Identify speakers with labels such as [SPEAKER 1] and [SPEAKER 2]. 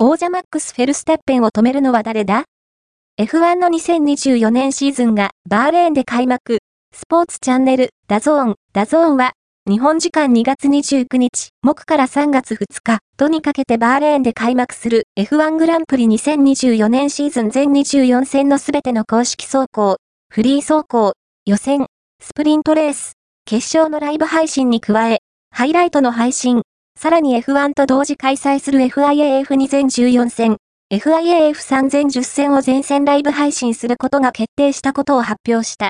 [SPEAKER 1] 王者マックス・フェルスタッペンを止めるのは誰だ ?F1 の2024年シーズンがバーレーンで開幕。スポーツチャンネル、 DAZN、DAZN は、日本時間2月29日、木から3月2日、土にかけてバーレーンで開幕する F1 グランプリ2024年シーズン全24戦のすべての公式走行、フリー走行、予選、スプリントレース、決勝のライブ配信に加え、ハイライトの配信、さらに F1 と同時開催する FIAF2014 戦、FIAF3010 戦を全線ライブ配信することが決定したことを発表した。